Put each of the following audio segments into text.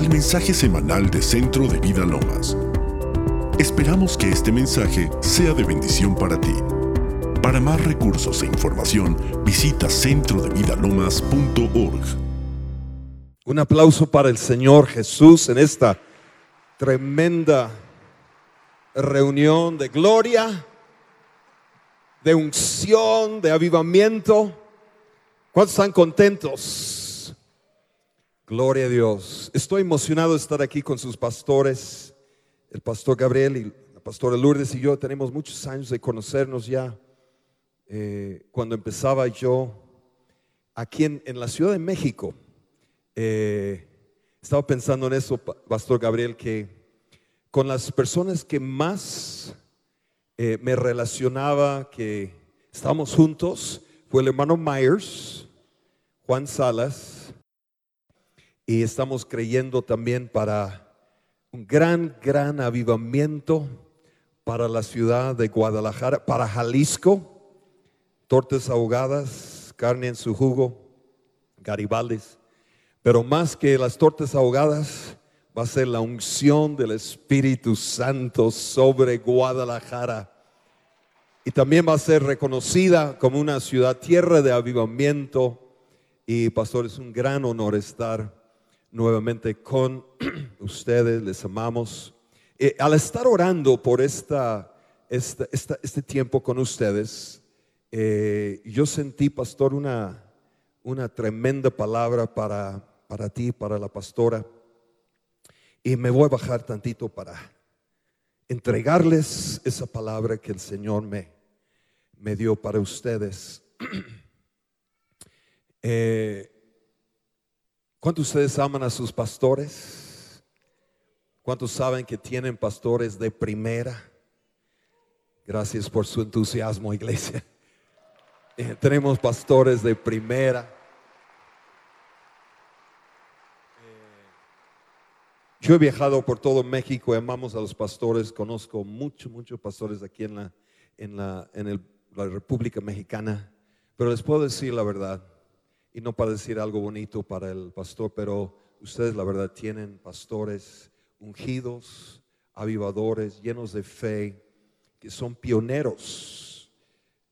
al mensaje semanal de Centro de Vida Lomas. Esperamos que este mensaje sea de bendición para ti. Para más recursos e información, visita centrodevidalomas.org. Un aplauso para el Señor Jesús en esta tremenda reunión de gloria, de unción, de avivamiento. ¿Cuántos están contentos? Gloria a Dios. Estoy emocionado de estar aquí con sus pastores, el pastor Gabriel y la pastora Lourdes y yo. Tenemos muchos años de conocernos ya. Eh, cuando empezaba yo aquí en, la Ciudad de México, eh, estaba pensando en eso, pastor Gabriel, que con las personas que más eh, me relacionaba, que estábamos juntos, fue el hermano Myers, Juan Salas, y estamos creyendo también para un gran, gran avivamiento para la ciudad de Guadalajara, para Jalisco, tortas ahogadas, carne en su jugo, garibales, pero más que las tortas ahogadas, va a ser la unción del Espíritu Santo sobre Guadalajara. Y también va a ser reconocida como una ciudad tierra de avivamiento. Y pastor, es un gran honor estar nuevamente con ustedes, les amamos. Eh, al estar orando por esta, este tiempo con ustedes, eh, yo sentí, pastor, una, una tremenda palabra para, para ti, para la pastora. Y me voy a bajar tantito para entregarles esa palabra que el Señor me, me dio para ustedes. Eh, ¿Cuántos de ustedes aman a sus pastores? ¿Cuántos saben que tienen pastores de primera? Gracias por su entusiasmo, iglesia. Eh, tenemos pastores de primera. Yo he viajado por todo México, amamos a los pastores, conozco muchos, muchos pastores aquí en la, en la, en la República Mexicana, pero les puedo decir la verdad, y no para decir algo bonito para el pastor, pero ustedes la verdad tienen pastores ungidos, avivadores, llenos de fe, que son pioneros,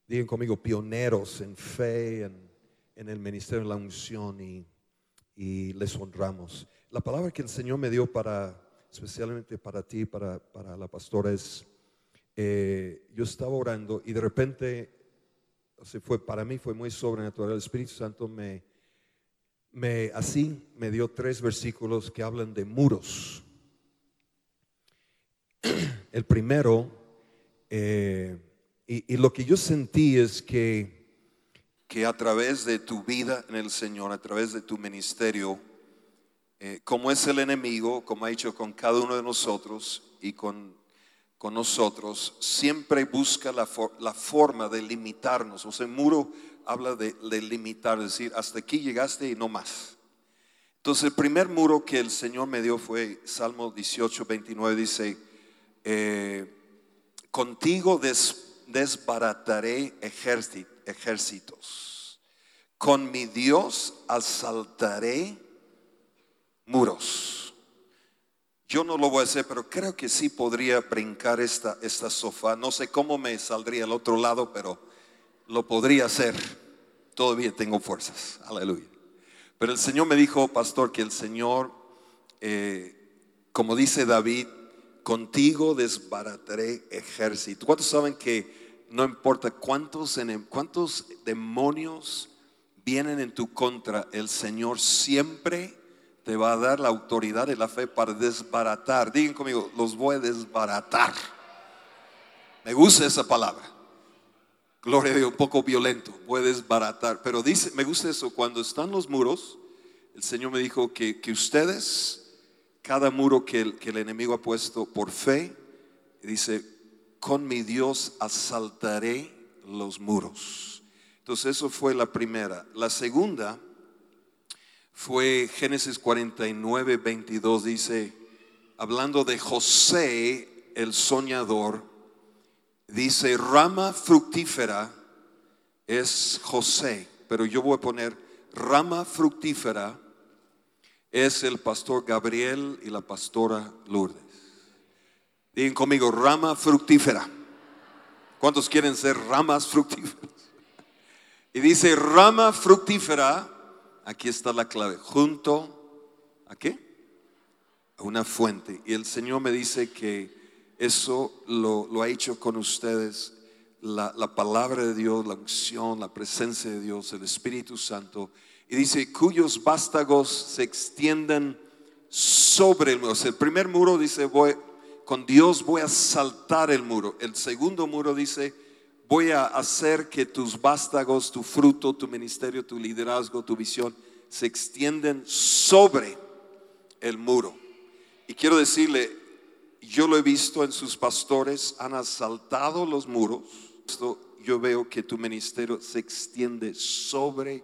digan conmigo, pioneros en fe, en, en el ministerio de la unción y, y les honramos. La palabra que el Señor me dio para, especialmente para ti, para, para la pastora, es, eh, yo estaba orando y de repente, se fue, para mí fue muy sobrenatural, el Espíritu Santo me, me, así me dio tres versículos que hablan de muros. El primero, eh, y, y, lo que yo sentí es que, que a través de tu vida en el Señor, a través de tu ministerio, eh, como es el enemigo, como ha hecho con cada uno de nosotros y con, con nosotros, siempre busca la, la, forma de limitarnos. O sea, muro habla de, limitar, es decir, hasta aquí llegaste y no más. Entonces, el primer muro que el Señor me dio fue Salmo 18, 29, dice, eh, contigo desbarataré ejércitos, con mi Dios asaltaré muros. Yo no lo voy a hacer, pero creo que sí podría brincar esta, esta sofá. No sé cómo me saldría al otro lado, pero lo podría hacer. Todavía tengo fuerzas. Aleluya. Pero el Señor me dijo, pastor, que el Señor, eh, como dice David, contigo desbarataré ejército. ¿Cuántos saben que no importa cuántos, cuántos demonios vienen en tu contra, el Señor siempre te va a dar la autoridad y la fe para desbaratar. Digan conmigo, los voy a desbaratar. Me gusta esa palabra. Gloria a Dios, un poco violento, voy a desbaratar. Pero dice, me gusta eso, cuando están los muros, el Señor me dijo que, ustedes, cada muro que el, que el enemigo ha puesto por fe, dice, con mi Dios asaltaré los muros. Entonces eso fue la primera. La segunda fue Génesis 49, 22, dice, hablando de José, el soñador, dice, rama fructífera es José, pero yo voy a poner rama fructífera es el pastor Gabriel y la pastora Lourdes. Digan conmigo, rama fructífera. ¿Cuántos quieren ser ramas fructíferas? Y dice, rama fructífera, aquí está la clave, junto a qué? A una fuente. Y el Señor me dice que eso lo, ha hecho con ustedes la, la, palabra de Dios, la unción, la presencia de Dios, el Espíritu Santo. Y dice, cuyos vástagos se extienden sobre el muro. O sea, el primer muro dice, voy, con Dios voy a saltar el muro. El segundo muro dice, voy a hacer que tus vástagos, tu fruto, tu ministerio, tu liderazgo, tu visión, se extienden sobre el muro. Y quiero decirle, yo lo he visto en sus pastores, han asaltado los muros. Yo veo que tu ministerio se extiende sobre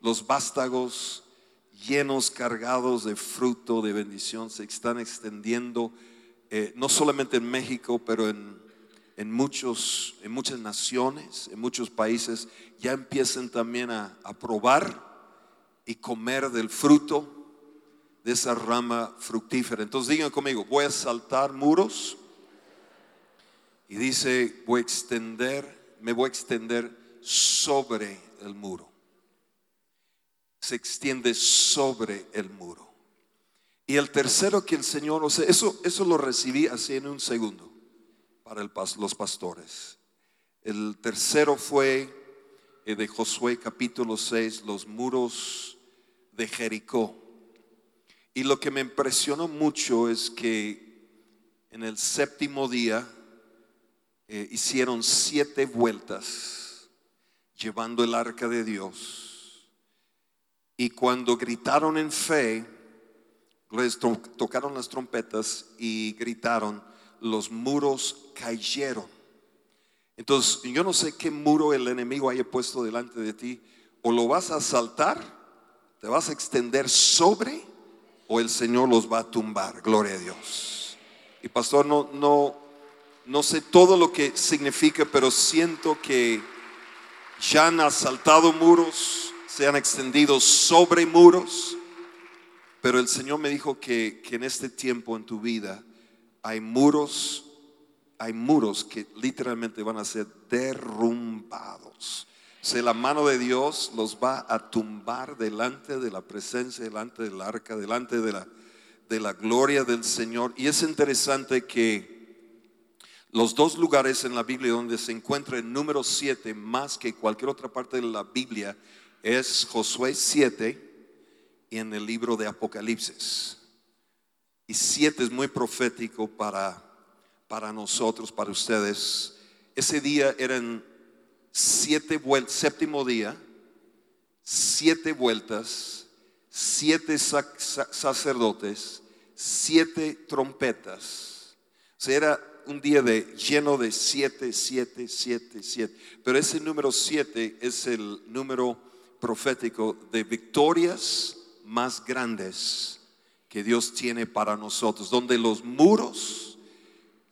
los vástagos llenos, cargados de fruto, de bendición, se están extendiendo eh, no solamente en México, pero en, en, muchos, en muchas naciones, en muchos países, ya empiezan también a, probar y comer del fruto de esa rama fructífera. Entonces digan conmigo, voy a saltar muros y dice, voy a extender, me voy a extender sobre el muro. Se extiende sobre el muro. Y el tercero que el Señor, o eso, eso lo recibí así en un segundo para el, los pastores. El tercero fue eh, de Josué capítulo 6, los muros de Jericó. Y lo que me impresionó mucho es que en el séptimo día eh, hicieron siete vueltas llevando el arca de Dios. Y cuando gritaron en fe, les tocaron las trompetas y gritaron, los muros cayeron. Entonces, yo no sé qué muro el enemigo haya puesto delante de ti. O lo vas a saltar, te vas a extender sobre, o el Señor los va a tumbar. Gloria a Dios. Y pastor, no, no, no sé todo lo que significa, pero siento que ya han asaltado muros, se han extendido sobre muros pero el Señor me dijo que, en este tiempo en tu vida hay muros, hay muros que literalmente van a ser derrumbados. O la mano de Dios los va a tumbar delante de la presencia, delante del arca, delante de la, de la gloria del Señor. Y es interesante que los dos lugares en la Biblia donde se encuentra el número 7 más que cualquier otra parte de la Biblia es Josué 7 y en el libro de Apocalipsis. Y siete es muy profético para, para nosotros, para ustedes. Ese día eran siete vueltas, séptimo día, siete vueltas, siete sacerdotes, siete trompetas. O sea, era un día de, lleno de siete, siete, siete, siete. Pero ese número siete es el número profético de victorias más grandes que Dios tiene para nosotros, donde los muros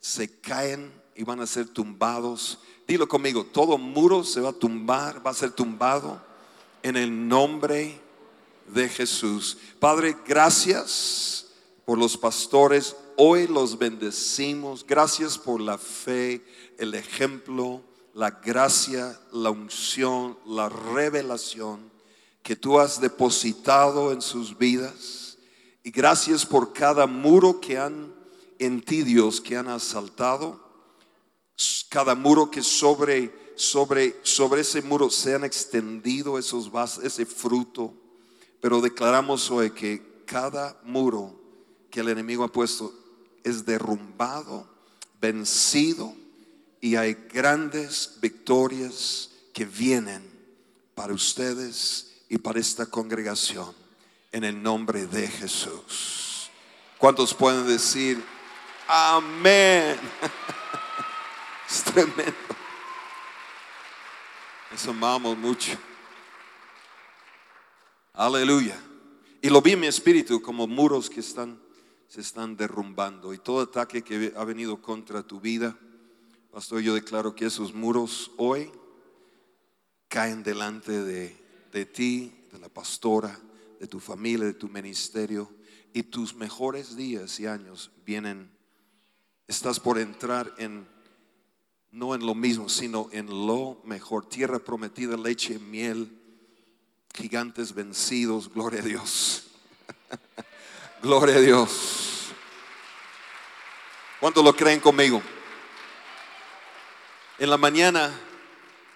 se caen y van a ser tumbados. Dilo conmigo, todo muro se va a tumbar, va a ser tumbado en el nombre de Jesús. Padre, gracias por los pastores. Hoy los bendecimos. Gracias por la fe, el ejemplo, la gracia, la unción, la revelación que tú has depositado en sus vidas. Y gracias por cada muro que han en ti, Dios, que han asaltado. Cada muro que sobre, sobre, sobre ese muro se han extendido esos ese fruto. Pero declaramos hoy que cada muro que el enemigo ha puesto es derrumbado, vencido y hay grandes victorias que vienen para ustedes y para esta congregación en el nombre de Jesús. ¿Cuántos pueden decir amén? Es tremendo. Eso amamos mucho. Aleluya. Y lo vi en mi espíritu como muros que están, se están derrumbando. Y todo ataque que ha venido contra tu vida, pastor, yo declaro que esos muros hoy caen delante de de ti, de la pastora, de tu familia, de tu ministerio y tus mejores días y años vienen. Estás por entrar en, no en lo mismo, sino en lo mejor. Tierra prometida, leche, miel, gigantes vencidos, gloria a Dios. gloria a Dios. ¿Cuántos lo creen conmigo? En la mañana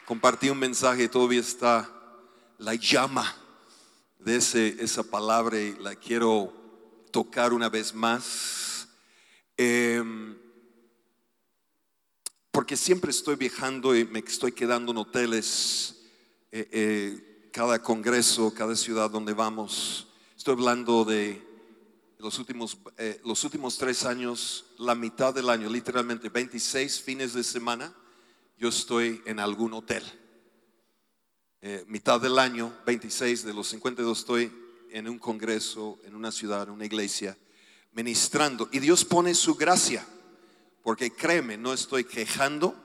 compartí un mensaje, todavía está la llama de ese, esa palabra y la quiero tocar una vez más. Em, porque siempre estoy viajando y me estoy quedando en hoteles, eh, eh, cada congreso, cada ciudad donde vamos. Estoy hablando de los últimos, eh, los últimos tres años, la mitad del año, literalmente 26 fines de semana, yo estoy en algún hotel. Mitad del año, 26 de los 52, estoy en un congreso, en una ciudad, en una iglesia, ministrando. Y Dios pone su gracia, porque créeme, no estoy quejando,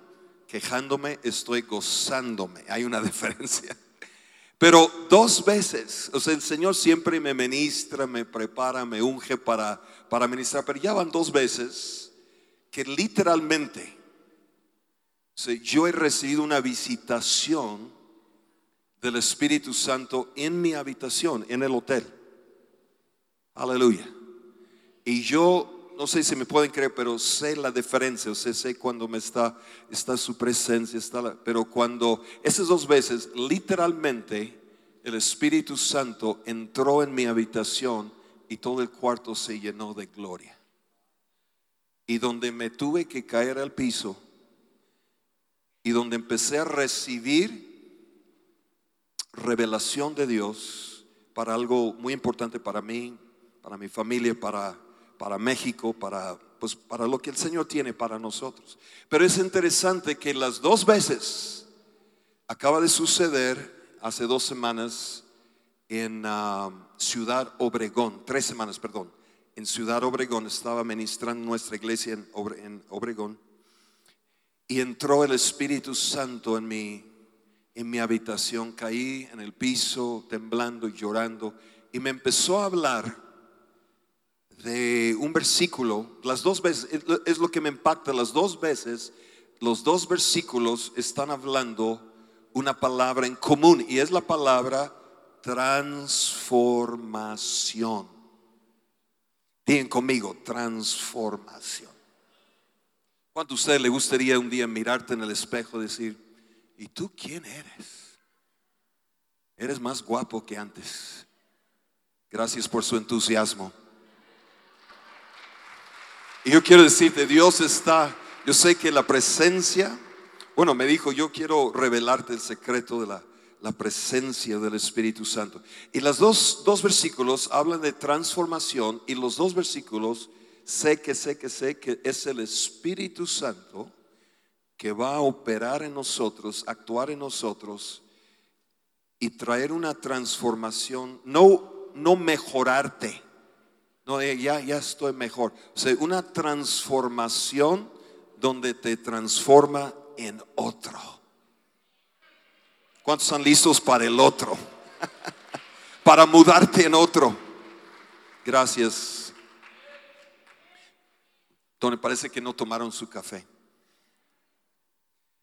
quejándome, estoy gozándome. Hay una diferencia. Pero dos veces, o sea, el Señor siempre me ministra, me prepara, me unge para, para ministrar, pero ya van dos veces que literalmente yo he recibido una visitación del Espíritu Santo en mi habitación, en el hotel. Aleluya. Y yo, no sé si me pueden creer, pero sé la diferencia, o sea, sé cuando me está, está su presencia, está pero cuando esas dos veces, literalmente, el Espíritu Santo entró en mi habitación y todo el cuarto se llenó de gloria. Y donde me tuve que caer al piso y donde empecé a recibir revelación de Dios para algo muy importante para mí, para mi familia, para, para México, para, pues, para lo que el Señor tiene para nosotros. Pero es interesante que las dos veces acaba de suceder hace dos semanas en ah, Ciudad Obregón, tres semanas, perdón, en Ciudad Obregón, estaba ministrando nuestra iglesia en, Obregón y entró el Espíritu Santo en mi en mi habitación, caí en el piso temblando y llorando y me empezó a hablar de un versículo, las dos veces, es lo que me impacta, las dos veces, los dos versículos están hablando una palabra en común y es la palabra transformación. Digan conmigo, transformación. ¿Cuánto a usted le gustaría un día mirarte en el espejo y decir, ¿Y tú quién eres? Eres más guapo que antes. Gracias por su entusiasmo. Y yo quiero decirte, Dios está, yo sé que la presencia, bueno, me dijo, yo quiero revelarte el secreto de la, la presencia del Espíritu Santo. Y los dos, dos versículos hablan de transformación y los dos versículos, sé que, sé que, sé que es el Espíritu Santo que va a operar en nosotros, actuar en nosotros y traer una transformación, no, no mejorarte, no, eh, ya, ya estoy mejor, o una transformación donde te transforma en otro. ¿Cuántos están listos para el otro? para mudarte en otro. Gracias. Tony, parece que no tomaron su café.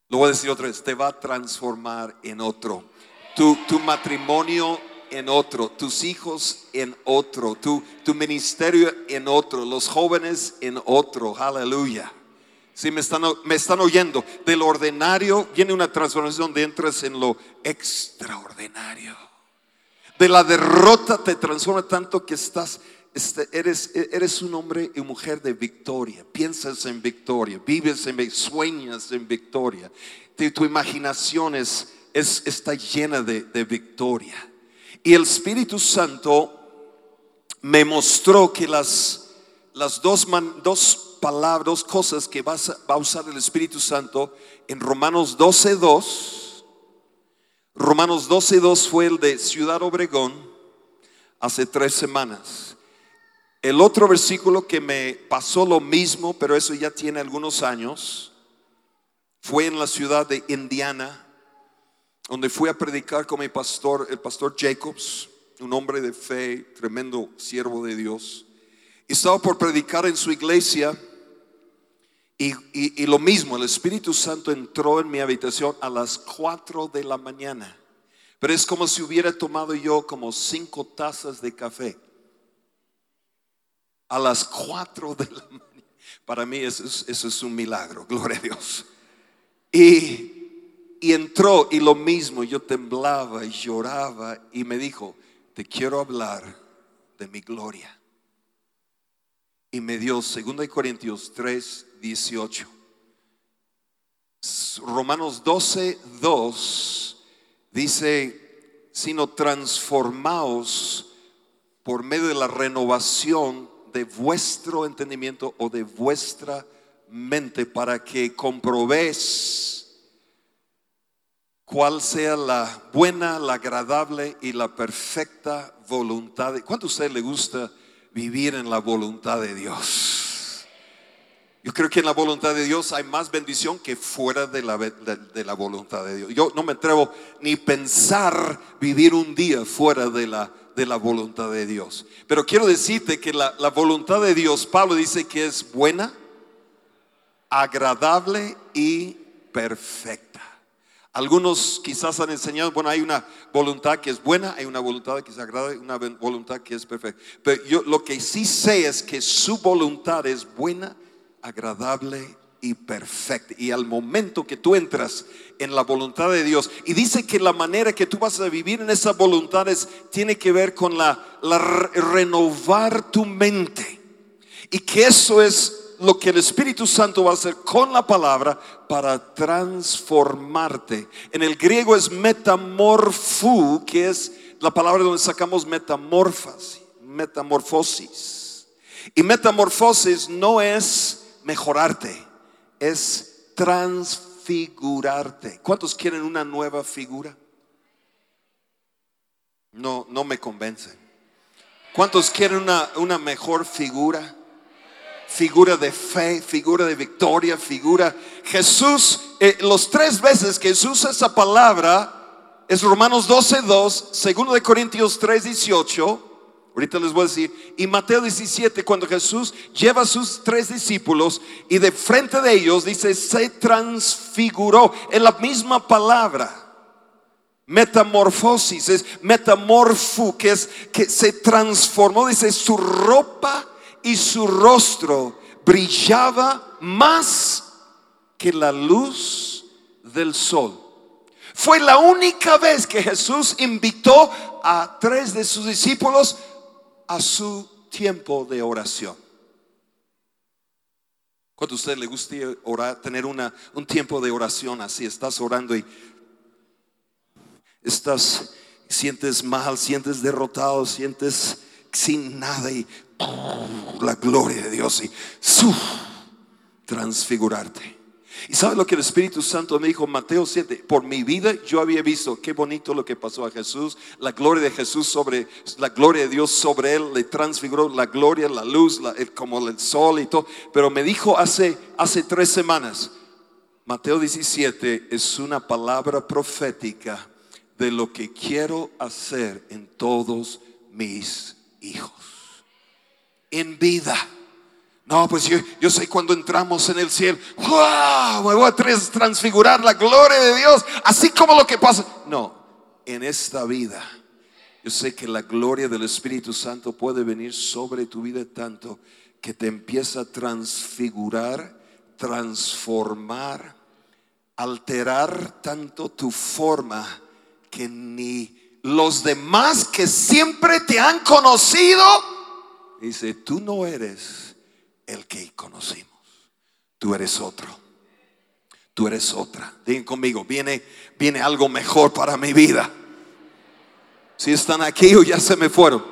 Lo voy a decir otra vez, te va a transformar en otro. Tu, tu matrimonio en otro, tus hijos en otro, tu, tu ministerio en otro, los jóvenes en otro. Aleluya. Si me están, me están oyendo, del ordinario viene una transformación donde entras en lo extraordinario. De la derrota te transforma tanto que estás este, eres, eres un hombre y mujer de victoria. Piensas en victoria, vives en sueñas en victoria. Tu, imaginación es, está llena de, victoria. Y el Espíritu Santo me mostró que las, dos, palabras, dos cosas que va a usar el Espíritu Santo en Romanos 12.2. Romanos 12.2 fue el de Ciudad Obregón hace tres semanas. El otro versículo que me pasó lo mismo, pero eso ya tiene algunos años, fue en la ciudad de Indiana, donde fui a predicar con mi pastor, el pastor Jacobs. un hombre de fe, tremendo siervo de Dios. Estaba por predicar en su iglesia y, y- y lo mismo, el Espíritu Santo entró en mi habitación a las 4 de la mañana. Pero es como si hubiera tomado yo como cinco tazas de café. A las 4 de la mañana. Para mí eso es, eso es un milagro, gloria a Dios. Y, y entró y lo mismo, yo temblaba y lloraba y me dijo, te quiero hablar de mi gloria. Y me dio 2 Corintios 3, 18. Romanos 12, 2 dice, sino transformaos por medio de la renovación de vuestro entendimiento o de vuestra mente para que comprobéis cuál sea la buena, la agradable y la perfecta voluntad. ¿Cuánto a usted le gusta vivir en la voluntad de Dios? Yo creo que en la voluntad de Dios hay más bendición que fuera de la, de la voluntad de Dios. Yo no me atrevo ni pensar vivir un día fuera de la, de la voluntad de Dios. Pero quiero decirte que la, la voluntad de Dios, Pablo dice que es buena, agradable y perfecta. Algunos quizás han enseñado, bueno, hay una voluntad que es buena, hay una voluntad que es agradable, una voluntad que es perfecta. Pero yo lo que sí sé es que su voluntad es buena, agradable y perfecta. Y al momento que tú entras en la voluntad de Dios, y dice que la manera que tú vas a vivir en esa voluntad es, tiene que ver con la, la re- renovar tu mente. Y que eso es lo que el Espíritu Santo va a hacer con la palabra para transformarte. En el griego es metamorfu, que es la palabra donde sacamos metamorfas, metamorfosis. Y metamorfosis no es mejorarte, es transfigurarte. ¿Cuántos quieren una nueva figura? No, no me convencen. ¿Cuántos quieren una, una mejor figura? Figura de fe, figura de victoria, figura. Jesús, eh, los tres veces que Jesús usa esa palabra es Romanos 12, 2, segundo de Corintios 3, 18. Ahorita les voy a decir. Y Mateo 17, cuando Jesús lleva a sus tres discípulos y de frente de ellos dice, se transfiguró. En la misma palabra. Metamorfosis es metamorfu, que es que se transformó, dice, su ropa y su rostro brillaba más que la luz del sol. Fue la única vez que Jesús invitó a tres de sus discípulos a su tiempo de oración. Cuando a usted le gusta orar, tener una, un tiempo de oración así, estás orando y estás, sientes mal, sientes derrotado, sientes sin nada y la gloria de Dios y su, transfigurarte. Y sabe lo que el Espíritu Santo me dijo, Mateo 7, por mi vida yo había visto qué bonito lo que pasó a Jesús, la gloria de Jesús sobre, la gloria de Dios sobre él, le transfiguró la gloria, la luz, la- como el sol y todo. Pero me dijo hace, hace tres semanas, Mateo 17 es una palabra profética de lo que quiero hacer en todos mis hijos. En vida. No, pues yo, yo sé cuando entramos en el cielo, ¡wow! Me voy a trans- transfigurar la gloria de Dios, así como lo que pasa. No, en esta vida, yo sé que la gloria del Espíritu Santo puede venir sobre tu vida tanto que te empieza a transfigurar, transformar, alterar tanto tu forma que ni los demás que siempre te han conocido, dice, tú no eres el que conocimos, tú eres otro. Tú eres otra. Digan conmigo, viene, viene algo mejor para mi vida. Si están aquí o ya se me fueron.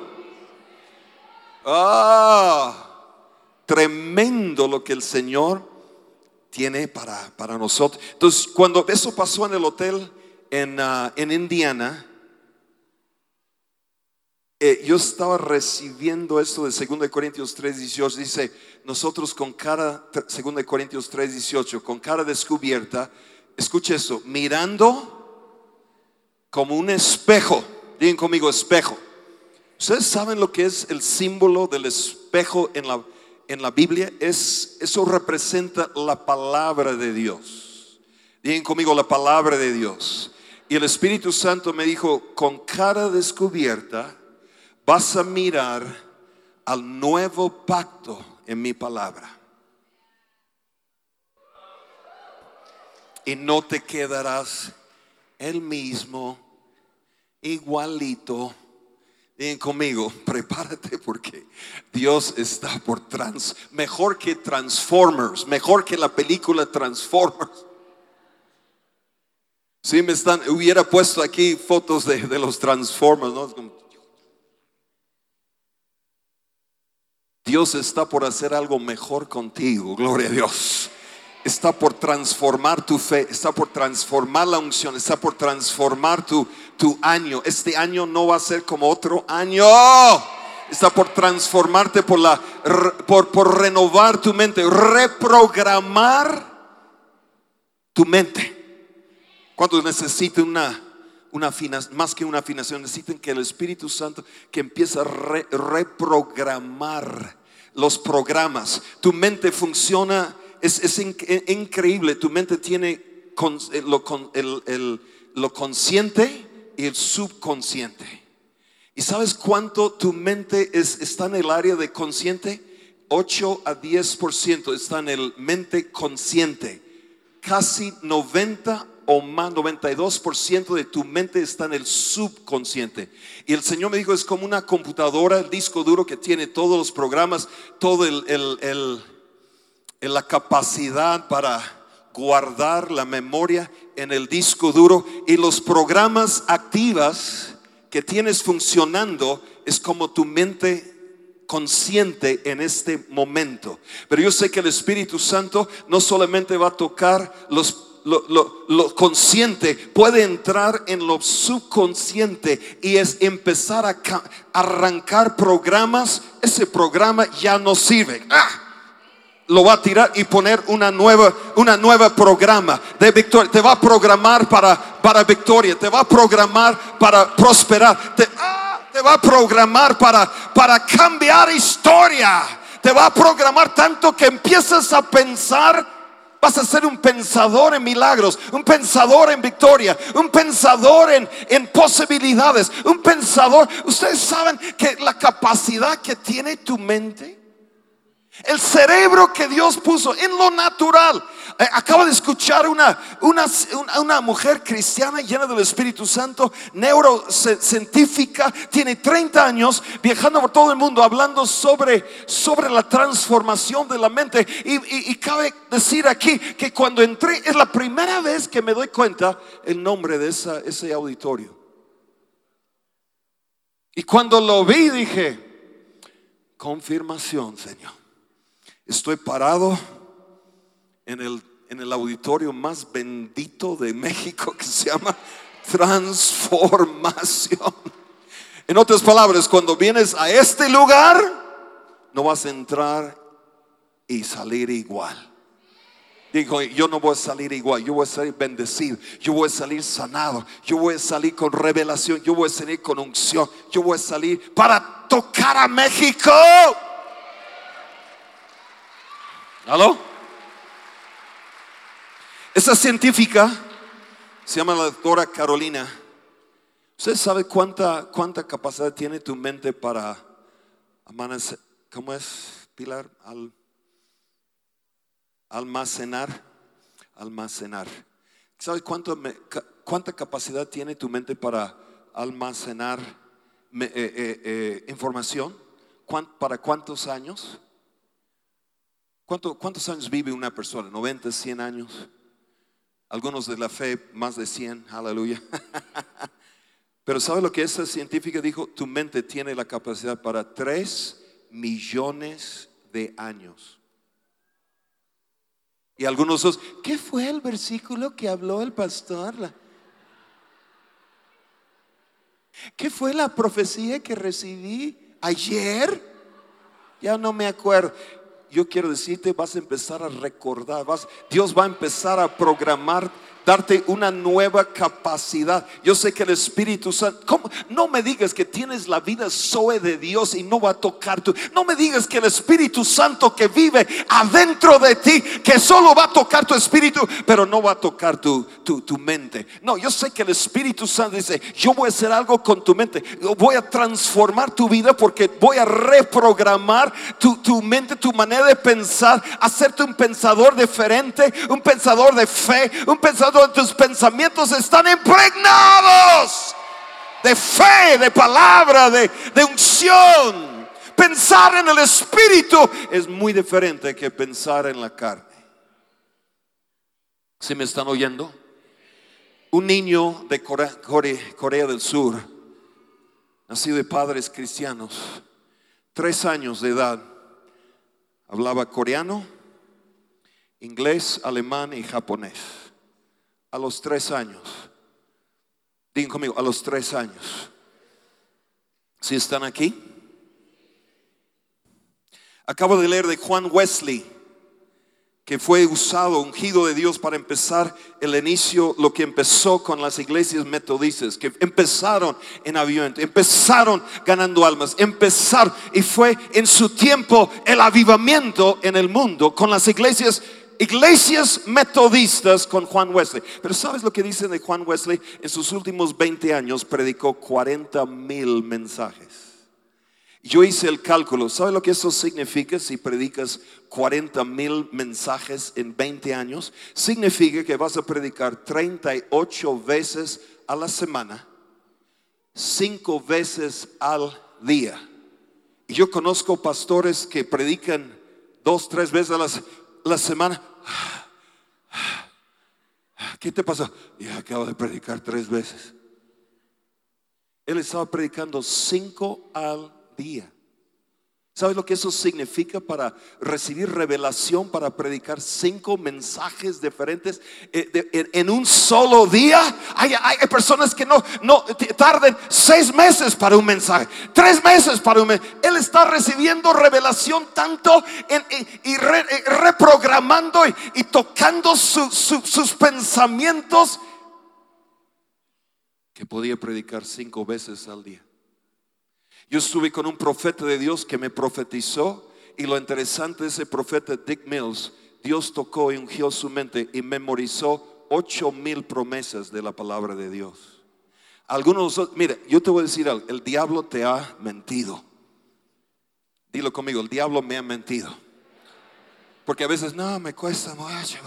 Ah, tremendo lo que el Señor tiene para, para nosotros. Entonces, cuando eso pasó en el hotel en, ah, en Indiana, eh, yo estaba recibiendo esto de 2 Corintios 3, 18. Dice, nosotros con cara, 2 Corintios 3, 18, con cara descubierta, escuche esto, mirando como un espejo. Digan conmigo, espejo. ¿Ustedes saben lo que es el símbolo del espejo en la, en la Biblia? Es, eso representa la palabra de Dios. Digan conmigo la palabra de Dios. Y el Espíritu Santo me dijo, con cara descubierta, vas a mirar al nuevo pacto en mi palabra. Y no te quedarás el mismo, igualito. Bien conmigo, prepárate porque Dios está por trans, mejor que Transformers, mejor que la película Transformers. Si me están, hubiera puesto aquí fotos de, de los Transformers, ¿no? Dios está por hacer algo mejor contigo, gloria a Dios. Está por transformar tu fe, está por transformar la unción, está por transformar tu, tu año. Este año no va a ser como otro año. Está por transformarte por la por, por renovar tu mente, reprogramar tu mente. Cuando necesitan una una más que una afinación, necesitan que el Espíritu Santo que empiece a reprogramar los programas. Tu mente funciona, es, increíble, tu mente tiene eh, lo, consciente y el subconsciente. ¿Y sabes cuánto tu mente es, está en el área de consciente? 8 a 10% está en el mente consciente. Casi 90 o más, 92% de tu mente está en el subconsciente. Y el Señor me dijo, es como una computadora, el disco duro que tiene todos los programas, el, la capacidad para guardar la memoria en el disco duro y los programas activas que tienes funcionando es como tu mente consciente en este momento. Pero yo sé que el Espíritu Santo no solamente va a tocar los lo, consciente puede entrar en lo subconsciente y es empezar a arrancar programas. Ese programa ya no sirve. ¡Ah! Lo va a tirar y poner una nueva, una nueva programa de victoria. Te va a programar para, para victoria. Te va a programar para prosperar. Te, ¡ah! te va a programar para, para cambiar historia. Te va a programar tanto que empiezas a pensar Vas a ser un pensador en milagros, un pensador en victoria, un pensador en, en posibilidades, un pensador. Ustedes saben que la capacidad que tiene tu mente el cerebro que Dios puso en lo natural. Eh, acabo de escuchar una, una, una, mujer cristiana llena del Espíritu Santo, neurocientífica, tiene 30 años, viajando por todo el mundo, hablando sobre, sobre la transformación de la mente. Y, y cabe decir aquí que cuando entré, es la primera vez que me doy cuenta el nombre de esa, ese auditorio. Y cuando lo vi dije, confirmación, Señor. Estoy parado en el, en el auditorio más bendito de México que se llama transformación. En otras palabras, cuando vienes a este lugar, no vas a entrar y salir igual. Digo, yo no voy a salir igual, yo voy a salir bendecido, yo voy a salir sanado, yo voy a salir con revelación, yo voy a salir con unción, yo voy a salir para tocar a México. ¿Aló? Esa científica se llama la doctora Carolina. ¿Usted sabe cuánta, cuánta capacidad tiene tu mente para amanecer? ¿Cómo es, Pilar? Al, almacenar. Almacenar. ¿Sabes cuánto cuánta capacidad tiene tu mente para almacenar eh, eh, eh, información? ¿Para cuántos años? ¿Cuántos años vive una persona? ¿90, 100 años? Algunos de la fe, más de 100, aleluya. Pero ¿sabe lo que esa científica dijo? Tu mente tiene la capacidad para 3 millones de años. Y algunos dos, ¿qué fue el versículo que habló el pastor? ¿Qué fue la profecía que recibí ayer? Ya no me acuerdo yo quiero decirte, vas a empezar a recordar, vas, Dios va a empezar a programar darte una nueva capacidad. Yo sé que el Espíritu Santo, no me digas que tienes la vida Zoe de Dios y no va a tocar tu, no me digas que el Espíritu Santo que vive adentro de ti, que solo va a tocar tu espíritu, pero no va a tocar tu, tu, tu mente. No, yo sé que el Espíritu Santo dice, yo voy a hacer algo con tu mente, voy a transformar tu vida porque voy a reprogramar tu, tu mente, tu manera de pensar, hacerte un pensador diferente, un pensador de fe, un pensador tus pensamientos están impregnados de fe, de palabra, de, unción. Pensar en el Espíritu es muy diferente que pensar en la carne. ¿Se me están oyendo? Un niño de Corea, del Sur, nacido de padres cristianos, tres años de edad, hablaba coreano, inglés, alemán y japonés a los tres años. Digan conmigo, a los tres años. Si están aquí? Acabo de leer de Juan Wesley, que fue usado, ungido de Dios para empezar el inicio, lo que empezó con las iglesias metodistas, que empezaron en avivamiento, empezaron ganando almas, empezaron y fue en su tiempo el avivamiento en el mundo con las iglesias iglesias metodistas con Juan Wesley. Pero ¿sabes lo que dice de Juan Wesley? En sus últimos 20 años predicó 40 mil mensajes. Yo hice el cálculo. ¿Sabe lo que eso significa si predicas 40 mil mensajes en 20 años? Significa que vas a predicar 38 veces a la semana, 5 veces al día. Y yo conozco pastores que predican dos, tres veces a la, la semana. ¿Qué te pasó? Y acabo de predicar tres veces. Él estaba predicando cinco al día. ¿Sabes lo que eso significa para recibir revelación, para predicar cinco mensajes diferentes eh, en, un solo día? Hay, personas que no, no tarden seis meses para un mensaje, tres meses para un mensaje. Él está recibiendo revelación tanto y, reprogramando y, tocando sus pensamientos que podía predicar cinco veces al día. Yo estuve con un profeta de Dios que me profetizó y lo interesante de ese profeta Dick Mills, Dios tocó y ungió su mente y memorizó ocho mil promesas de la palabra de Dios. Algunos, mire, yo te voy a decir algo, el diablo te ha mentido. Dilo conmigo, el diablo me ha mentido. Porque a veces, no, me cuesta mucho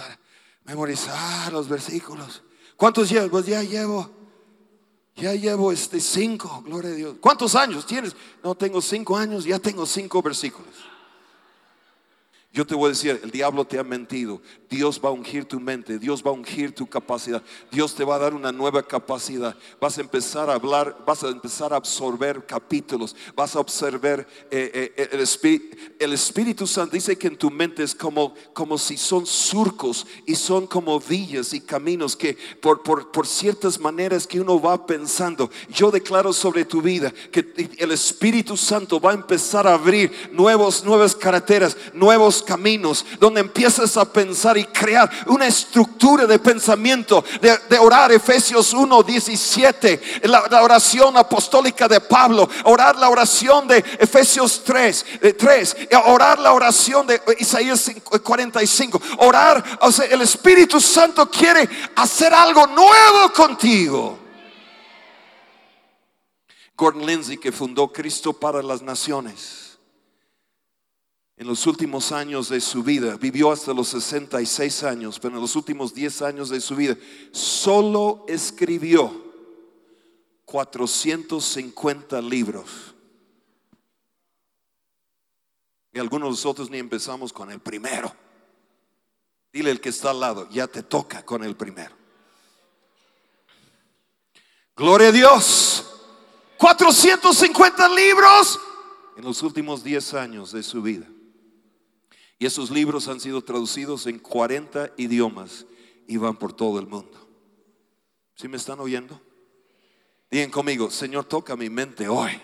memorizar los versículos. ¿Cuántos llevo? Pues ya llevo ya llevo este cinco, gloria a Dios. ¿Cuántos años tienes? No tengo cinco años, ya tengo cinco versículos. Yo te voy a decir, el diablo te ha mentido. Dios va a ungir tu mente, Dios va a ungir tu capacidad. Dios te va a dar una nueva capacidad. Vas a empezar a hablar, vas a empezar a absorber capítulos, vas a observar eh, eh, el, Espíritu, el Espíritu Santo. Dice que en tu mente es como, como si son surcos y son como villas y caminos que por, por, por ciertas maneras que uno va pensando. Yo declaro sobre tu vida que el Espíritu Santo va a empezar a abrir nuevos, nuevas carreteras, nuevos caminos, donde empiezas a pensar y crear una estructura de pensamiento, de, orar Efesios 1, 17, la, oración apostólica de Pablo, orar la oración de Efesios 3, 3, eh, orar la oración de Isaías 45, orar, o sea, el Espíritu Santo quiere hacer algo nuevo contigo. Gordon Lindsay, que fundó Cristo para las Naciones en los últimos años de su vida, vivió hasta los 66 años, pero en los últimos 10 años de su vida, solo escribió 450 libros. Y algunos de nosotros ni empezamos con el primero. Dile el que está al lado, ya te toca con el primero. Gloria a Dios. 450 libros en los últimos 10 años de su vida. Y esos libros han sido traducidos en 40 idiomas y van por todo el mundo. ¿Sí me están oyendo? Digan conmigo, Señor, toca mi mente hoy.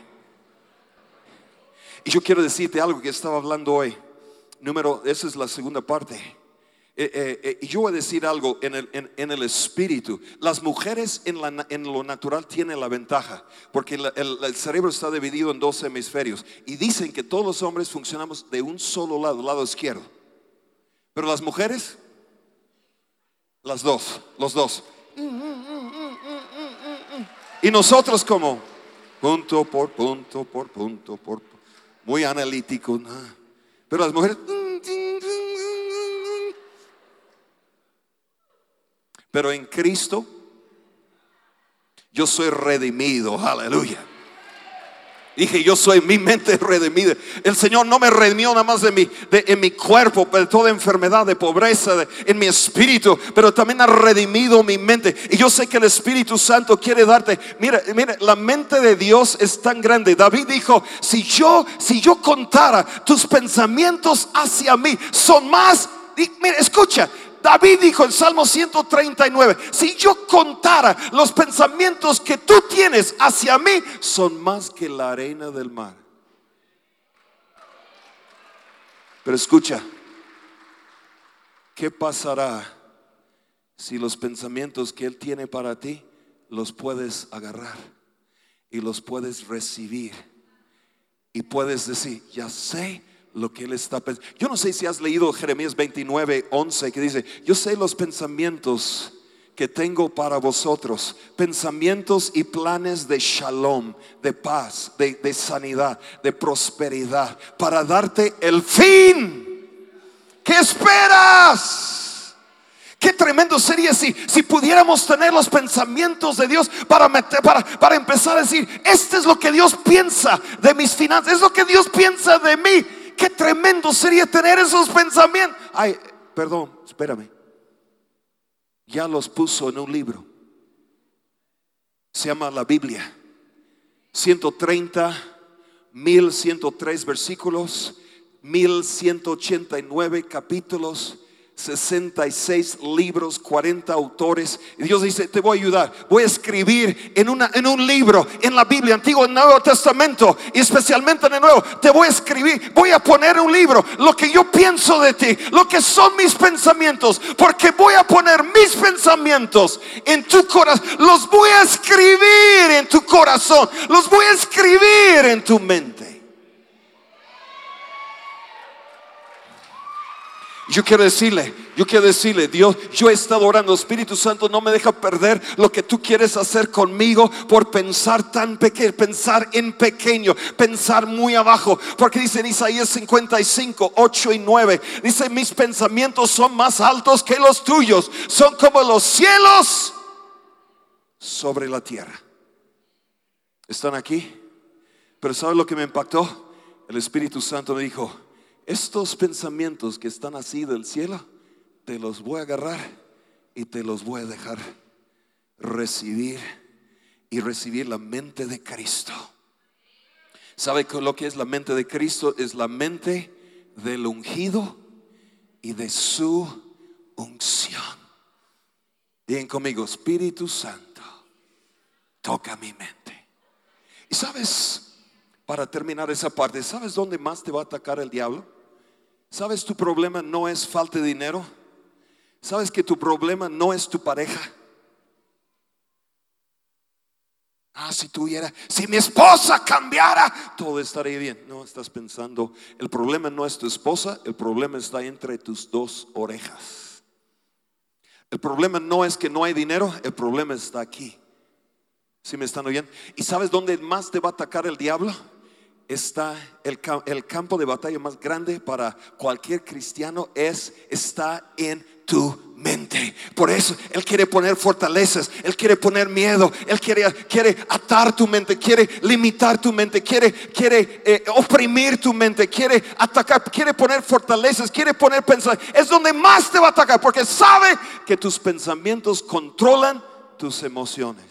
Y yo quiero decirte algo que estaba hablando hoy. Número, esa es la segunda parte. Eh, eh, eh, yo voy a decir algo en el, en, el espíritu. Las mujeres en, lo natural tienen la ventaja, porque el, el, cerebro está dividido en dos hemisferios. Y dicen que todos los hombres funcionamos de un solo lado, lado izquierdo. Pero las mujeres, las dos, los dos. Y nosotros como punto por punto por punto por muy analítico. Pero las mujeres Pero en Cristo yo soy redimido. Aleluya. Dije, yo soy mi mente redimida. El Señor no me redimió nada más de mi, de, en mi cuerpo, de toda enfermedad, de pobreza, en mi espíritu, pero también ha redimido mi mente. Y yo sé que el Espíritu Santo quiere darte. Mira, mira, la mente de Dios es tan grande. David dijo, si yo, si yo contara tus pensamientos hacia mí, son más. Mira, escucha, David dijo en Salmo 139, si yo contara los pensamientos que tú tienes hacia mí, son más que la arena del mar. Pero escucha, ¿qué pasará si los pensamientos que Él tiene para ti los puedes agarrar y los puedes recibir? Y puedes decir, ya sé lo que él está pensando. Yo no sé si has leído Jeremías 29, 11, que dice, yo sé los pensamientos que tengo para vosotros, pensamientos y planes de shalom, de paz, de, de sanidad, de prosperidad, para darte el fin. ¿Qué esperas? Qué tremendo sería si, si pudiéramos tener los pensamientos de Dios para, meter, para, para empezar a decir, este es lo que Dios piensa de mis finanzas, es lo que Dios piensa de mí qué tremendo sería tener esos pensamientos. Ay, perdón, espérame. Ya los puso en un libro. Se llama la Biblia. 130, 1103 versículos, 1189 capítulos 66 libros, 40 autores. Y Dios dice, te voy a ayudar. Voy a escribir en, una, en un libro, en la Biblia, Antiguo y Nuevo Testamento, y especialmente en el Nuevo. Te voy a escribir, voy a poner un libro, lo que yo pienso de ti, lo que son mis pensamientos, porque voy a poner mis pensamientos en tu corazón. Los voy a escribir en tu corazón, los voy a escribir en tu mente. Yo quiero decirle, yo quiero decirle, Dios, yo he estado orando, Espíritu Santo, no me deja perder lo que tú quieres hacer conmigo por pensar tan pequeño, pensar en pequeño, pensar muy abajo. Porque dice en Isaías 55, 8 y 9, dice, mis pensamientos son más altos que los tuyos, son como los cielos sobre la tierra. ¿Están aquí? Pero ¿sabes lo que me impactó? El Espíritu Santo me dijo, estos pensamientos que están así del cielo, te los voy a agarrar y te los voy a dejar recibir y recibir la mente de Cristo. ¿Sabe lo que es la mente de Cristo? Es la mente del ungido y de su unción. Bien conmigo, Espíritu Santo, toca mi mente. Y sabes, para terminar esa parte, ¿sabes dónde más te va a atacar el diablo? ¿Sabes tu problema no es falta de dinero? ¿Sabes que tu problema no es tu pareja? Ah, si tuviera, si mi esposa cambiara, todo estaría bien. No, estás pensando, el problema no es tu esposa, el problema está entre tus dos orejas. El problema no es que no hay dinero, el problema está aquí. Si me están oyendo? ¿Y sabes dónde más te va a atacar el diablo? Está el, el, campo de batalla más grande para cualquier cristiano es está en tu mente. Por eso Él quiere poner fortalezas, Él quiere poner miedo, Él quiere, quiere atar tu mente, quiere limitar tu mente, quiere, quiere eh, oprimir tu mente, quiere atacar, quiere poner fortalezas, quiere poner pensamientos. Es donde más te va a atacar porque sabe que tus pensamientos controlan tus emociones.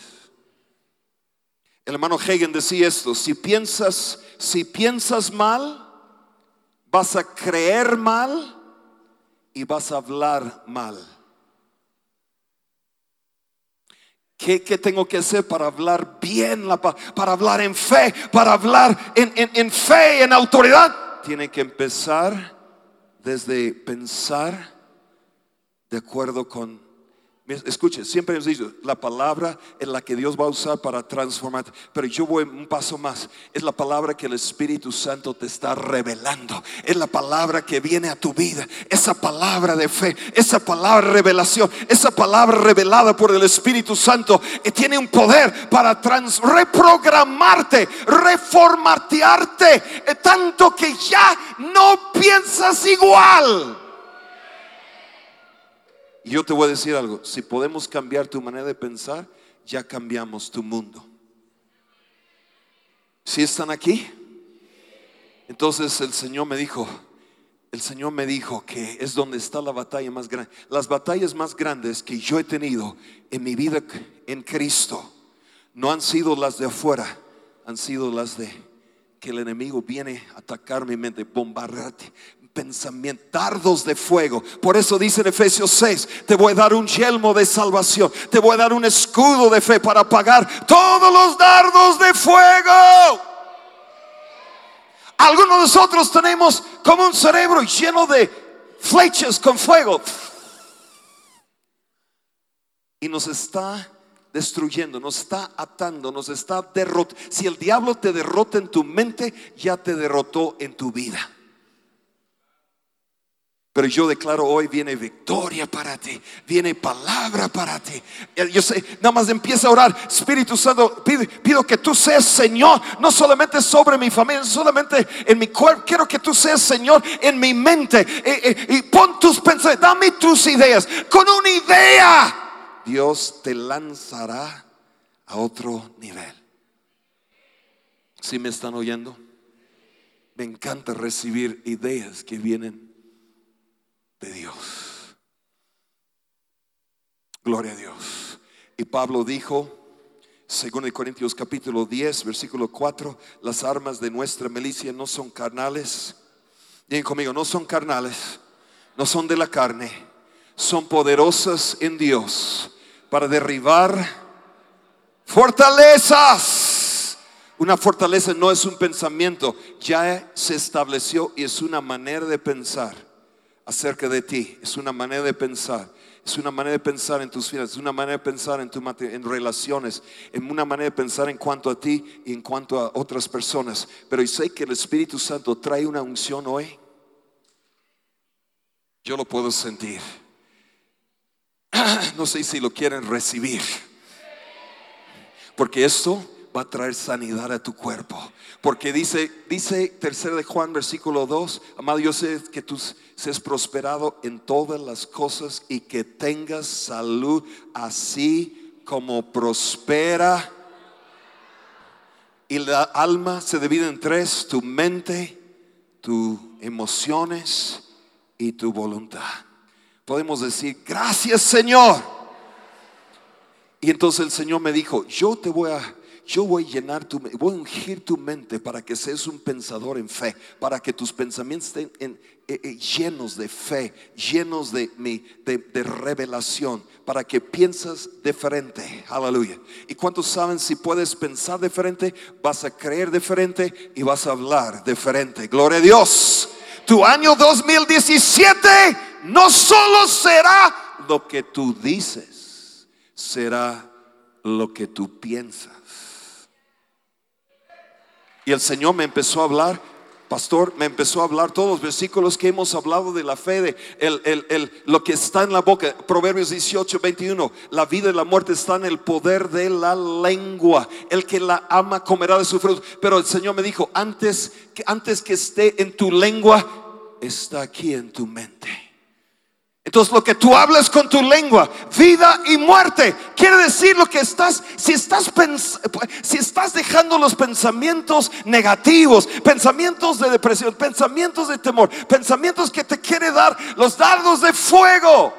El hermano Hagen decía esto, si piensas, si piensas mal, vas a creer mal y vas a hablar mal. ¿Qué, tengo que hacer para hablar bien, para hablar en fe, para hablar en, en, en fe, en autoridad? Tiene que empezar desde pensar de acuerdo con Escuche, siempre hemos dicho, la palabra es la que Dios va a usar para transformar. Pero yo voy un paso más. Es la palabra que el Espíritu Santo te está revelando. Es la palabra que viene a tu vida. Esa palabra de fe, esa palabra revelación, esa palabra revelada por el Espíritu Santo, que tiene un poder para trans reprogramarte, reformatearte, eh, tanto que ya no piensas igual. Y yo te voy a decir algo, si podemos cambiar tu manera de pensar, ya cambiamos tu mundo. Si están aquí? Entonces el Señor me dijo, el Señor me dijo que es donde está la batalla más grande. Las batallas más grandes que yo he tenido en mi vida en Cristo no han sido las de afuera, han sido las de que el enemigo viene a atacar mi mente, bombardearte, pensamientos, dardos de fuego. Por eso dice en Efesios 6, te voy a dar un yelmo de salvación, te voy a dar un escudo de fe para apagar todos los dardos de fuego. Algunos de nosotros tenemos como un cerebro lleno de flechas con fuego. Y nos está destruyendo, nos está atando, nos está derrotando. Si el diablo te derrota en tu mente, ya te derrotó en tu vida. Pero yo declaro hoy viene victoria para ti, viene palabra para ti. Yo sé, nada más empieza a orar, Espíritu Santo, pido, que tú seas Señor, no solamente sobre mi familia, solamente en mi cuerpo. Quiero que tú seas Señor en mi mente. Eh, eh, y pon tus pensamientos, dame tus ideas. Con una idea, Dios te lanzará a otro nivel. Si me están oyendo? Me encanta recibir ideas que vienen Dios. Gloria a Dios. Y Pablo dijo, según el Corintios capítulo 10, versículo 4, las armas de nuestra milicia no son carnales. Bien conmigo, no son carnales, no son de la carne, son poderosas en Dios para derribar fortalezas. Una fortaleza no es un pensamiento, ya se estableció y es una manera de pensar acerca de ti. Es una manera de pensar. Es una manera de pensar en tus vidas, es una manera de pensar en, tu, en relaciones, es una manera de pensar en cuanto a ti y en cuanto a otras personas. Pero sé que el Espíritu Santo trae una unción hoy. Yo lo puedo sentir. No sé si lo quieren recibir. Porque esto va a traer sanidad a tu cuerpo. Porque dice, dice tercero de Juan, versículo 2, amado, yo sé que tú seas prosperado en todas las cosas y que tengas salud así como prospera. Y la alma se divide en tres, tu mente, tus emociones y tu voluntad. Podemos decir, gracias Señor. Y entonces el Señor me dijo, yo te voy a yo voy a llenar tu voy a ungir tu mente para que seas un pensador en fe, para que tus pensamientos estén eh, eh, llenos de fe, llenos de, de, revelación, para que piensas diferente. Aleluya. ¿Y cuántos saben si puedes pensar diferente, vas a creer diferente y vas a hablar diferente? Gloria a Dios. Tu año 2017 no solo será lo que tú dices, será lo que tú piensas. Y el Señor me empezó a hablar, pastor, me empezó a hablar todos los versículos que hemos hablado de la fe, de el, lo que está en la boca. Proverbios 18, 21. La vida y la muerte están en el poder de la lengua. El que la ama comerá de su fruto. Pero el Señor me dijo, antes antes que esté en tu lengua, está aquí en tu mente. Entonces lo que tú hablas con tu lengua, vida y muerte, quiere decir lo que estás, si estás, si estás dejando los pensamientos negativos, pensamientos de depresión, pensamientos de temor, pensamientos que te quiere dar los dardos de fuego,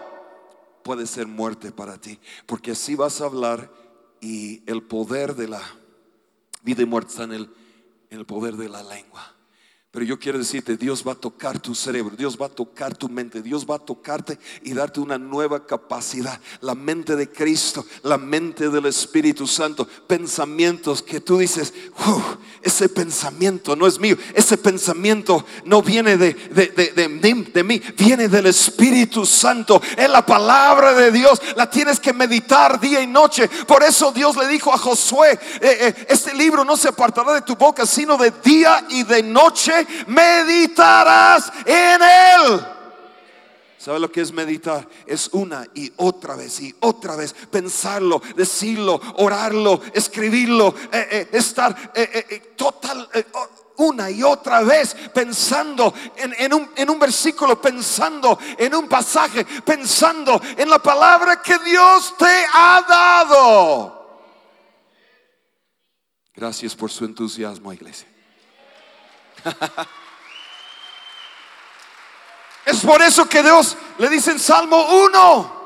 puede ser muerte para ti, porque así vas a hablar y el poder de la vida y muerte está en el, en el poder de la lengua. Pero yo quiero decirte, Dios va a tocar tu cerebro, Dios va a tocar tu mente, Dios va a tocarte y darte una nueva capacidad. La mente de Cristo, la mente del Espíritu Santo, pensamientos que tú dices, ese pensamiento no es mío, ese pensamiento no viene de, de, mí, viene del Espíritu Santo. Es la palabra de Dios, la tienes que meditar día y noche. Por eso Dios le dijo a Josué, eh, eh, este libro no se apartará de tu boca, sino de día y de noche meditarás en él. ¿Sabe lo que es meditar? Es una y otra vez y otra vez pensarlo, decirlo, orarlo, escribirlo, eh, eh, estar eh, total una y otra vez pensando en, un, en un versículo, pensando en un pasaje, pensando en la palabra que Dios te ha dado. Gracias por su entusiasmo, iglesia. es por eso que Dios le dice en Salmo 1.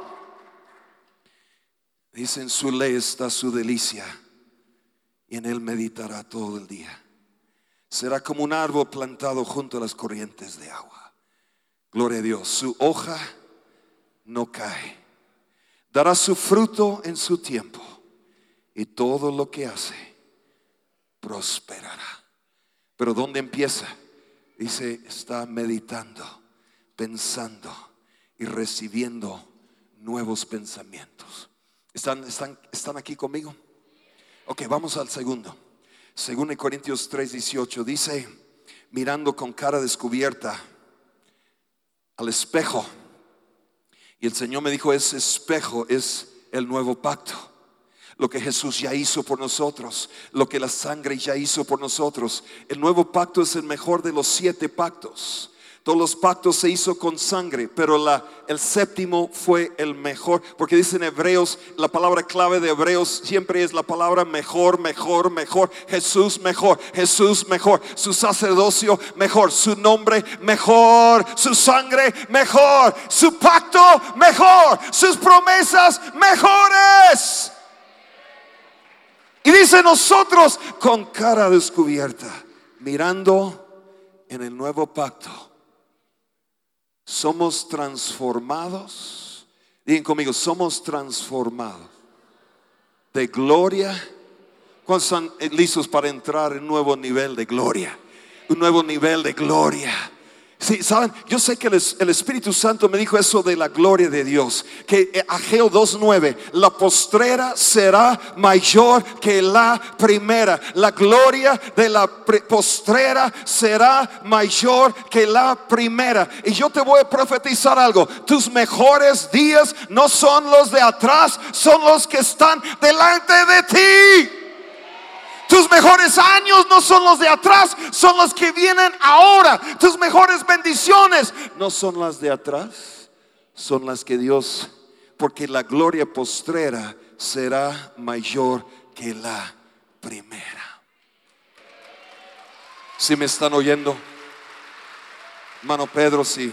Dice en su ley está su delicia y en él meditará todo el día. Será como un árbol plantado junto a las corrientes de agua. Gloria a Dios. Su hoja no cae. Dará su fruto en su tiempo y todo lo que hace prosperará. Pero ¿dónde empieza? Dice, está meditando, pensando y recibiendo nuevos pensamientos. ¿Están, están, están aquí conmigo? Ok, vamos al segundo. Según Corintios 3, 18, dice, mirando con cara descubierta al espejo. Y el Señor me dijo, ese espejo es el nuevo pacto lo que Jesús ya hizo por nosotros, lo que la sangre ya hizo por nosotros. El nuevo pacto es el mejor de los siete pactos. Todos los pactos se hizo con sangre, pero la, el séptimo fue el mejor, porque dicen Hebreos, la palabra clave de Hebreos siempre es la palabra mejor, mejor, mejor. Jesús mejor, Jesús mejor, su sacerdocio mejor, su nombre mejor, su sangre mejor, su pacto mejor, sus promesas mejores. Y dice nosotros con cara descubierta, mirando en el nuevo pacto, somos transformados. Digan conmigo, somos transformados de gloria. ¿Cuántos están listos para entrar en un nuevo nivel de gloria? Un nuevo nivel de gloria Sí, saben, yo sé que el, Espíritu Santo me dijo eso de la gloria de Dios, que eh, Ageo 2.9, la postrera será mayor que la primera, la gloria de la postrera será mayor que la primera. Y yo te voy a profetizar algo, tus mejores días no son los de atrás, son los que están delante de ti. Tus mejores años no son los de atrás, son los que vienen ahora. Tus mejores bendiciones no son las de atrás, son las que Dios, porque la gloria postrera será mayor que la primera. Si me están oyendo, hermano Pedro, si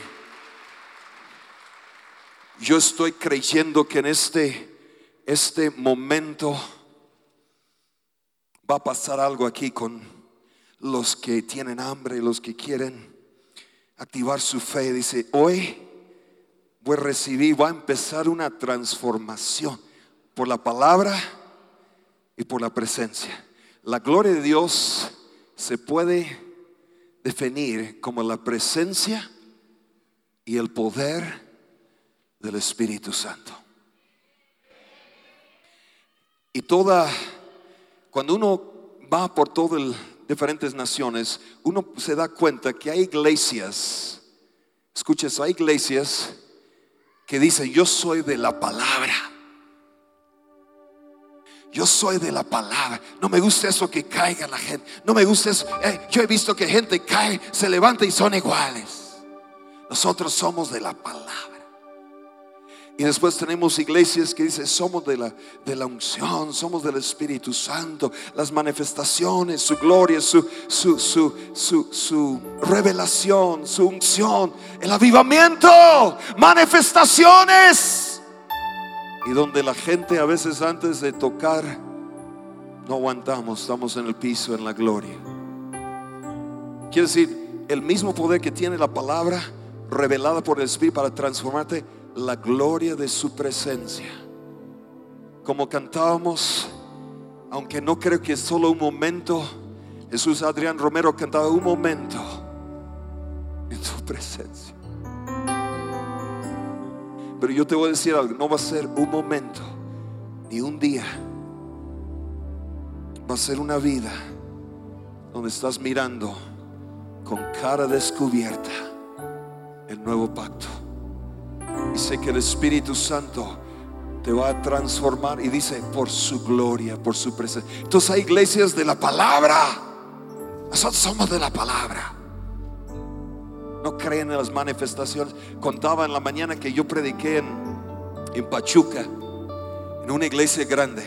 yo estoy creyendo que en este, este momento, va a pasar algo aquí con los que tienen hambre, los que quieren activar su fe. Dice, hoy voy a recibir, va a empezar una transformación por la palabra y por la presencia. La gloria de Dios se puede definir como la presencia y el poder del Espíritu Santo. Y toda cuando uno va por todas diferentes naciones, uno se da cuenta que hay iglesias, escucha hay iglesias que dicen, yo soy de la palabra. Yo soy de la palabra. No me gusta eso que caiga la gente. No me gusta eso. Eh, yo he visto que gente cae, se levanta y son iguales. Nosotros somos de la palabra. Y después tenemos iglesias que dicen, somos de la, de la unción, somos del Espíritu Santo, las manifestaciones, su gloria, su, su, su, su, revelación, su unción, el avivamiento, manifestaciones. Y donde la gente a veces antes de tocar, no aguantamos, estamos en el piso, en la gloria. Quiere decir, el mismo poder que tiene la palabra revelada por el Espíritu para transformarte, la gloria de su presencia. Como cantábamos, aunque no creo que es solo un momento, Jesús Adrián Romero cantaba un momento en su presencia. Pero yo te voy a decir algo, no va a ser un momento, ni un día. Va a ser una vida donde estás mirando con cara descubierta el nuevo pacto. Sé que el Espíritu Santo te va a transformar y dice por su gloria, por su presencia. Entonces hay iglesias de la palabra. Nosotros somos de la palabra. No creen en las manifestaciones. Contaba en la mañana que yo prediqué en, en Pachuca, en una iglesia grande.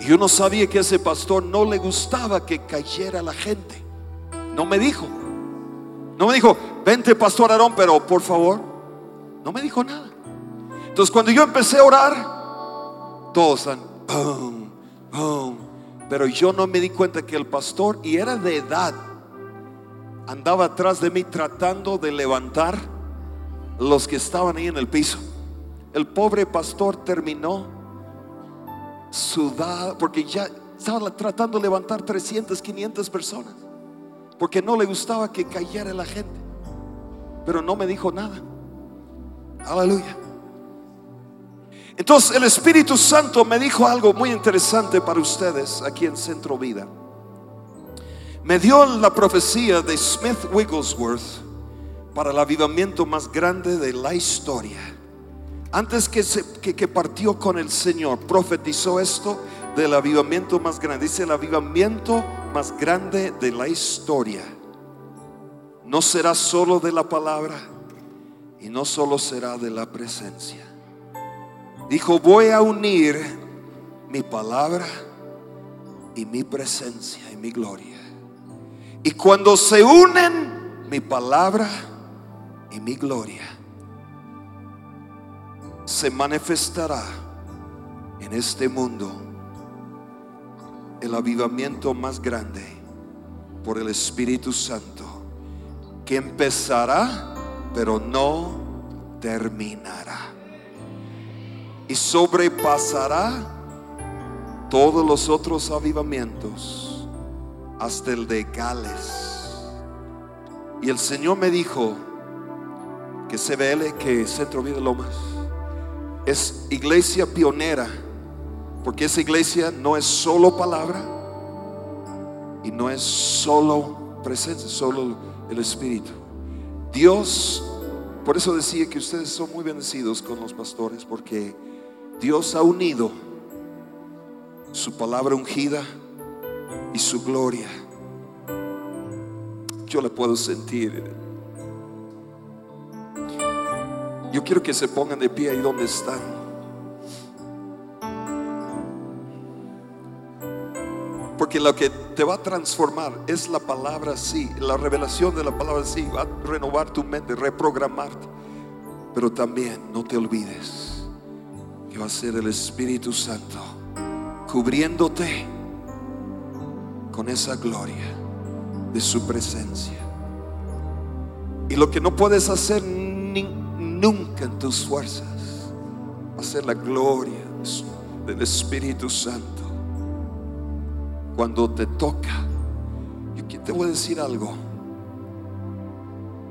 Y yo no sabía que ese pastor no le gustaba que cayera la gente. No me dijo. No me dijo, vente pastor Aarón, pero por favor. No me dijo nada. Entonces cuando yo empecé a orar, todos están, pero yo no me di cuenta que el pastor, y era de edad, andaba atrás de mí tratando de levantar los que estaban ahí en el piso. El pobre pastor terminó sudado porque ya estaba tratando de levantar 300, 500 personas porque no le gustaba que cayera la gente. Pero no me dijo nada. Aleluya. Entonces el Espíritu Santo me dijo algo muy interesante para ustedes aquí en Centro Vida. Me dio la profecía de Smith Wigglesworth para el avivamiento más grande de la historia. Antes que, que, que partió con el Señor, profetizó esto del avivamiento más grande. Dice el avivamiento más grande de la historia. No será solo de la palabra y no solo será de la presencia. Dijo, voy a unir mi palabra y mi presencia y mi gloria. Y cuando se unen mi palabra y mi gloria, se manifestará en este mundo el avivamiento más grande por el Espíritu Santo, que empezará, pero no terminará. Y sobrepasará todos los otros avivamientos hasta el de Gales. Y el Señor me dijo que CBL, que Centro Vida Lomas, es iglesia pionera porque esa iglesia no es solo palabra y no es solo presencia, solo el Espíritu. Dios, por eso decía que ustedes son muy bendecidos con los pastores, porque Dios ha unido su palabra ungida y su gloria. Yo la puedo sentir. Yo quiero que se pongan de pie ahí donde están. Porque lo que te va a transformar es la palabra sí, la revelación de la palabra sí, va a renovar tu mente, reprogramarte. Pero también no te olvides que va a ser el Espíritu Santo cubriéndote con esa gloria de su presencia. Y lo que no puedes hacer nunca en tus fuerzas va a ser la gloria del Espíritu Santo cuando te toca. Yo te voy a decir algo.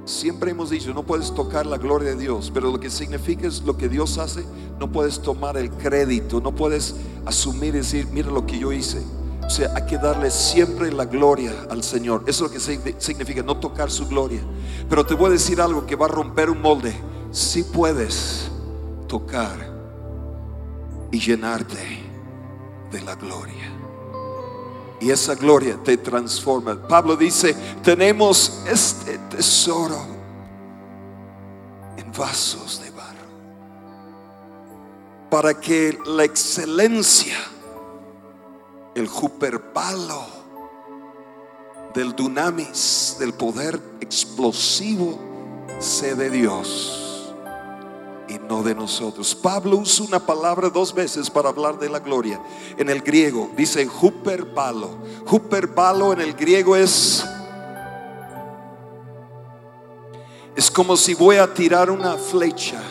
Siempre hemos dicho, no puedes tocar la gloria de Dios, pero lo que significa es lo que Dios hace, no puedes tomar el crédito, no puedes asumir y decir, mira lo que yo hice. O sea, hay que darle siempre la gloria al Señor. Eso es lo que significa no tocar su gloria. Pero te voy a decir algo que va a romper un molde. Si puedes tocar y llenarte de la gloria. Y esa gloria te transforma. Pablo dice, tenemos este tesoro en vasos de barro. Para que la excelencia, el juperpalo del dunamis, del poder explosivo, sea de Dios y no de nosotros. Pablo usa una palabra dos veces para hablar de la gloria. En el griego dice huperbalo. Huperbalo en el griego es Es como si voy a tirar una flecha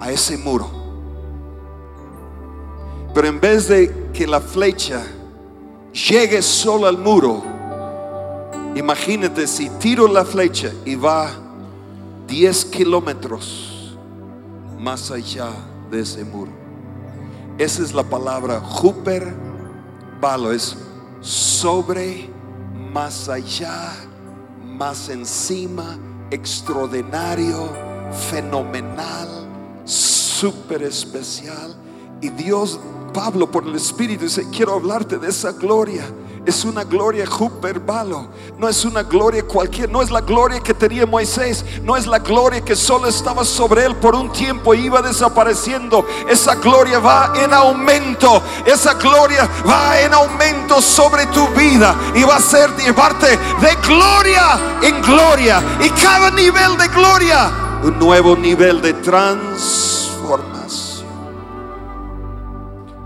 a ese muro. Pero en vez de que la flecha llegue solo al muro, imagínate si tiro la flecha y va 10 kilómetros más allá de ese muro. Esa es la palabra Júper Balo, es sobre, más allá, más encima, extraordinario, fenomenal, súper especial. Y Dios, Pablo por el Espíritu dice, quiero hablarte de esa gloria es una gloria balo no es una gloria cualquiera, no es la gloria que tenía Moisés, no es la gloria que solo estaba sobre él por un tiempo y iba desapareciendo. Esa gloria va en aumento, esa gloria va en aumento sobre tu vida y va a ser llevarte de gloria en gloria y cada nivel de gloria, un nuevo nivel de transformación.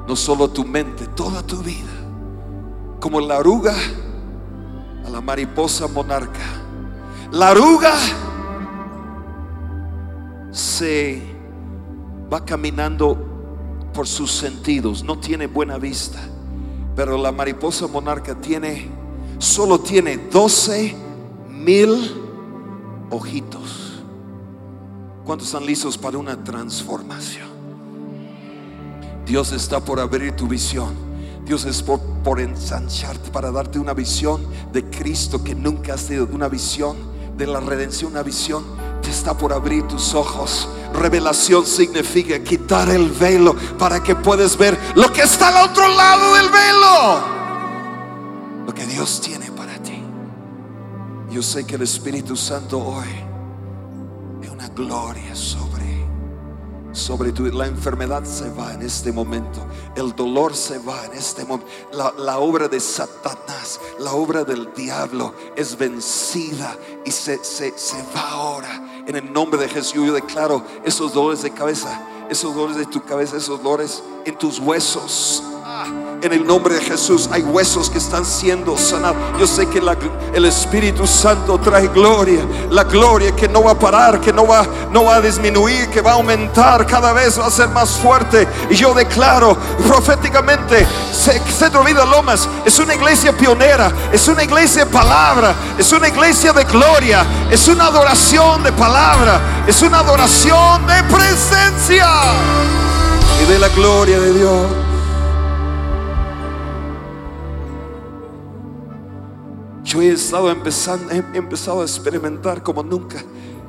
No solo tu mente, toda tu vida como la oruga a la mariposa monarca. La oruga se va caminando por sus sentidos, no tiene buena vista, pero la mariposa monarca tiene, solo tiene 12 mil ojitos. ¿Cuántos están listos para una transformación? Dios está por abrir tu visión. Dios es por, ensancharte para darte una visión de Cristo que nunca has tenido, una visión de la redención, una visión te está por abrir tus ojos. Revelación significa quitar el velo para que puedas ver lo que está al otro lado del velo. Lo que Dios tiene para ti. Yo sé que el Espíritu Santo hoy es una gloria sobre sobre tu la enfermedad se va en este momento, el dolor se va en este momento, la, obra de Satanás, la obra del diablo es vencida y se, se, se va ahora. En el nombre de Jesús yo declaro esos dolores de cabeza, esos dolores de tu cabeza, esos dolores en tus huesos en el nombre de Jesús hay huesos que están siendo sanados. Yo sé que el Espíritu Santo trae gloria, la gloria que no va a parar, que no va, no va a disminuir, que va a aumentar, cada vez va a ser más fuerte. Y yo declaro proféticamente, Centro Vida Lomas es una iglesia pionera, es una iglesia de palabra, es una iglesia de gloria, es una adoración de palabra, es una adoración de presencia y de la gloria de Dios. Yo he estado empezando, he empezado a experimentar como nunca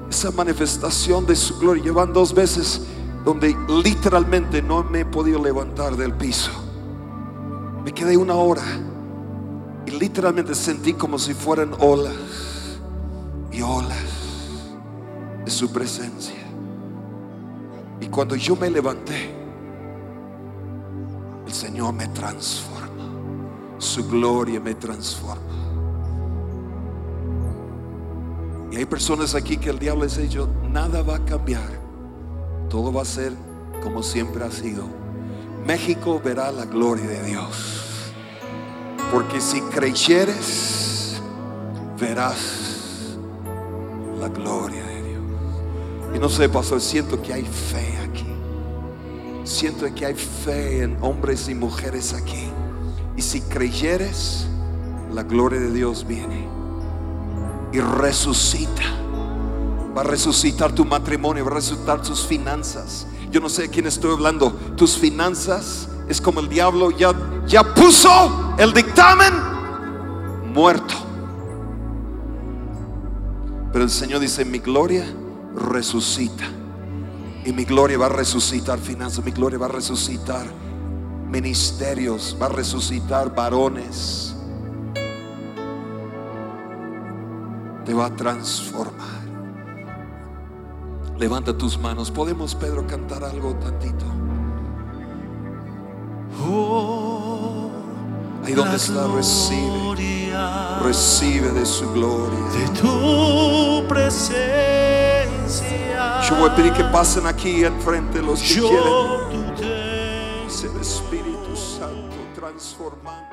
esa manifestación de su gloria. Llevan dos veces donde literalmente no me he podido levantar del piso. Me quedé una hora y literalmente sentí como si fueran olas y olas de su presencia. Y cuando yo me levanté, el Señor me transforma. Su gloria me transforma. Y hay personas aquí que el diablo les ha dicho, nada va a cambiar. Todo va a ser como siempre ha sido. México verá la gloria de Dios. Porque si creyeres, verás la gloria de Dios. Y no sé, pastor, siento que hay fe aquí. Siento que hay fe en hombres y mujeres aquí. Y si creyeres, la gloria de Dios viene y resucita. Va a resucitar tu matrimonio, va a resucitar tus finanzas. Yo no sé de quién estoy hablando. Tus finanzas es como el diablo ya, ya puso el dictamen muerto. Pero el Señor dice, mi gloria resucita. Y mi gloria va a resucitar finanzas, mi gloria va a resucitar ministerios, va a resucitar varones te va a transformar. Levanta tus manos. ¿Podemos, Pedro, cantar algo tantito? Oh, Ahí donde está, recibe. Recibe de su gloria. De tu presencia. Yo voy a pedir que pasen aquí enfrente los que quieren. Es el Espíritu Santo transformando.